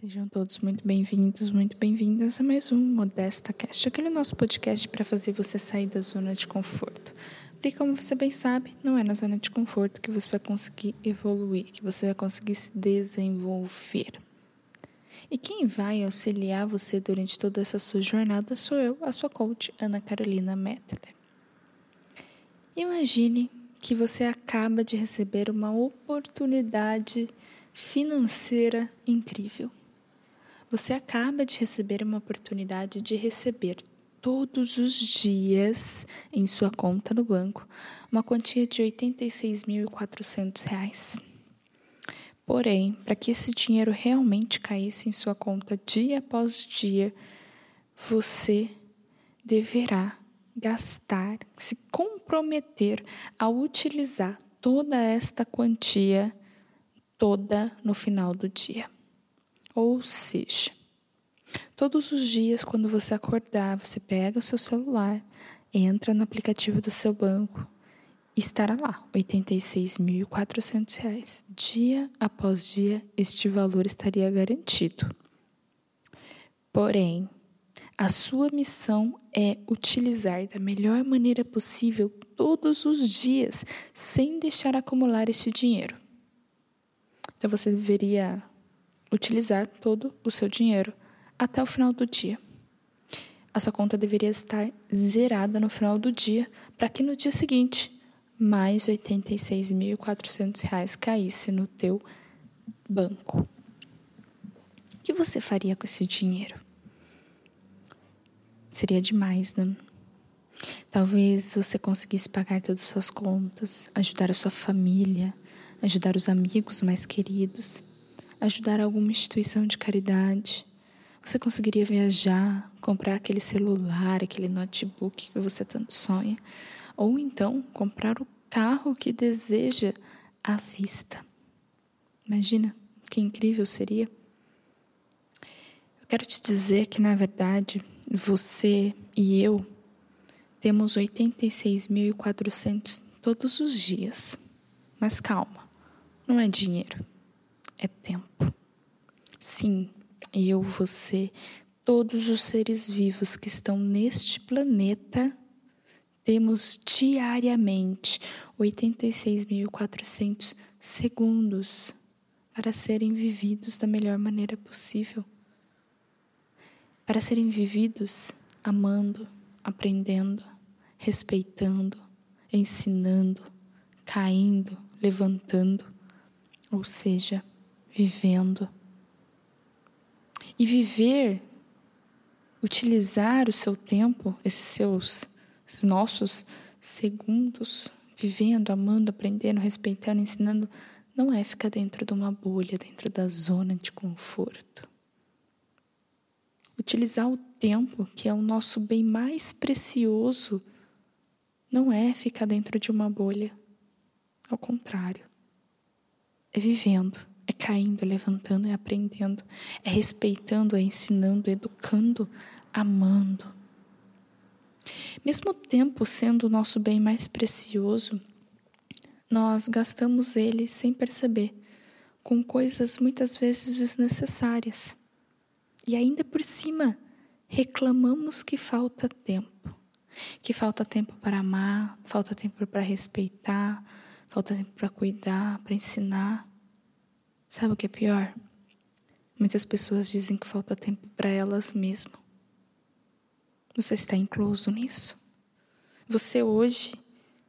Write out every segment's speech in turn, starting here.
Sejam todos muito bem-vindos, muito bem-vindas a mais um Modesta Cast, aquele nosso podcast para fazer você sair da zona de conforto. Porque, como você bem sabe, não é na zona de conforto que você vai conseguir evoluir, que você vai conseguir se desenvolver. E quem vai auxiliar você durante toda essa sua jornada sou eu, a sua coach, Ana Carolina Mettler. Imagine que você acaba de receber uma oportunidade financeira incrível. Você acaba de receber uma oportunidade de receber todos os dias em sua conta no banco uma quantia de R$ 86.400. Porém, para que esse dinheiro realmente caísse em sua conta dia após dia, você deverá gastar, se comprometer a utilizar toda esta quantia toda no final do dia. Ou seja, todos os dias, quando você acordar, você pega o seu celular, entra no aplicativo do seu banco estará lá, R$ 86.400. Dia após dia, este valor estaria garantido. Porém, a sua missão é utilizar da melhor maneira possível todos os dias, sem deixar acumular este dinheiro. Então você deveria utilizar todo o seu dinheiro até o final do dia. A sua conta deveria estar zerada no final do dia para que no dia seguinte mais R$ 86.400 caísse no teu banco. O que você faria com esse dinheiro? Seria demais, né? Talvez você conseguisse pagar todas as suas contas, ajudar a sua família, ajudar os amigos mais queridos ajudar alguma instituição de caridade. Você conseguiria viajar, comprar aquele celular, aquele notebook que você tanto sonha, ou então comprar o carro que deseja à vista. Imagina que incrível seria. Eu quero te dizer que, na verdade, você e eu temos 86.400 todos os dias. Mas calma, não é dinheiro é tempo. Sim, eu, você, todos os seres vivos que estão neste planeta, temos diariamente 86.400 segundos para serem vividos da melhor maneira possível. Para serem vividos amando, aprendendo, respeitando, ensinando, caindo, levantando, ou seja, vivendo. E viver, utilizar o seu tempo, esses seus esses nossos segundos, vivendo, amando, aprendendo, respeitando, ensinando, não é ficar dentro de uma bolha, dentro da zona de conforto. Utilizar o tempo, que é o nosso bem mais precioso, não é ficar dentro de uma bolha. Ao contrário, é vivendo é caindo, é levantando, é aprendendo, é respeitando, é ensinando, é educando, amando. Mesmo o tempo sendo o nosso bem mais precioso, nós gastamos ele sem perceber, com coisas muitas vezes desnecessárias. E ainda por cima, reclamamos que falta tempo. Que falta tempo para amar, falta tempo para respeitar, falta tempo para cuidar, para ensinar. Sabe o que é pior? Muitas pessoas dizem que falta tempo para elas mesmas. Você está incluso nisso? Você hoje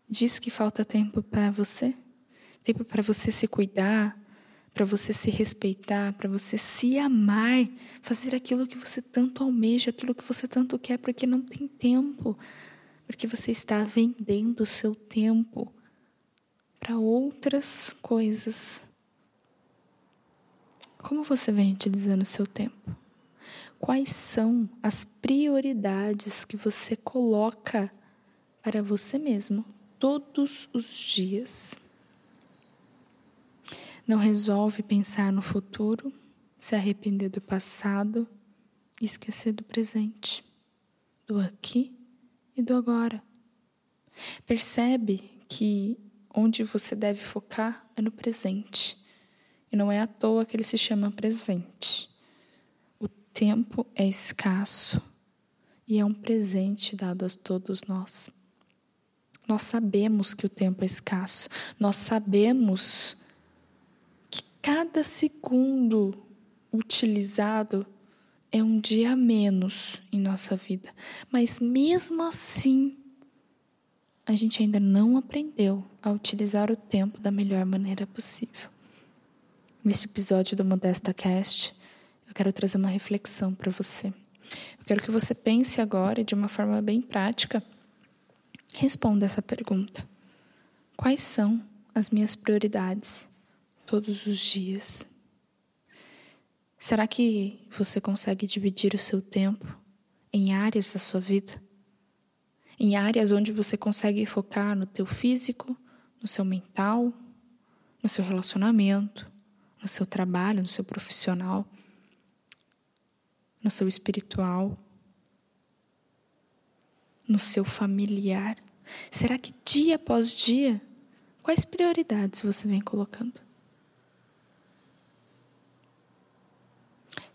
diz que falta tempo para você? Tempo para você se cuidar, para você se respeitar, para você se amar, fazer aquilo que você tanto almeja, aquilo que você tanto quer, porque não tem tempo, porque você está vendendo o seu tempo para outras coisas como você vem utilizando o seu tempo? Quais são as prioridades que você coloca para você mesmo todos os dias? Não resolve pensar no futuro, se arrepender do passado e esquecer do presente, do aqui e do agora. Percebe que onde você deve focar é no presente não é à toa que ele se chama presente. tempo é escasso e é um presente dado a todos nós. Nós sabemos que o tempo é escasso, nós sabemos que cada segundo utilizado é um dia a menos em nossa vida, mas mesmo assim, a gente ainda não aprendeu a utilizar o tempo da melhor maneira possível. Nesse episódio do Modesta Cast, eu quero trazer uma reflexão para você. Eu quero que você pense agora de uma forma bem prática Responda essa pergunta: Quais são as minhas prioridades todos os dias? Será que você consegue dividir o seu tempo em áreas da sua vida? Em áreas onde você consegue focar no teu físico, no seu mental, no seu relacionamento, no seu trabalho, no seu profissional, no seu espiritual, no seu familiar? Será que dia após dia, quais prioridades você vem colocando?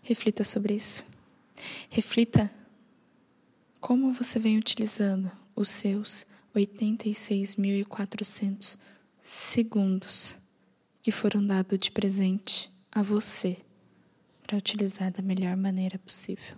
Reflita sobre isso. Reflita como você vem utilizando os seus 86.400 segundos que foram dados de presente a você para utilizar da melhor maneira possível.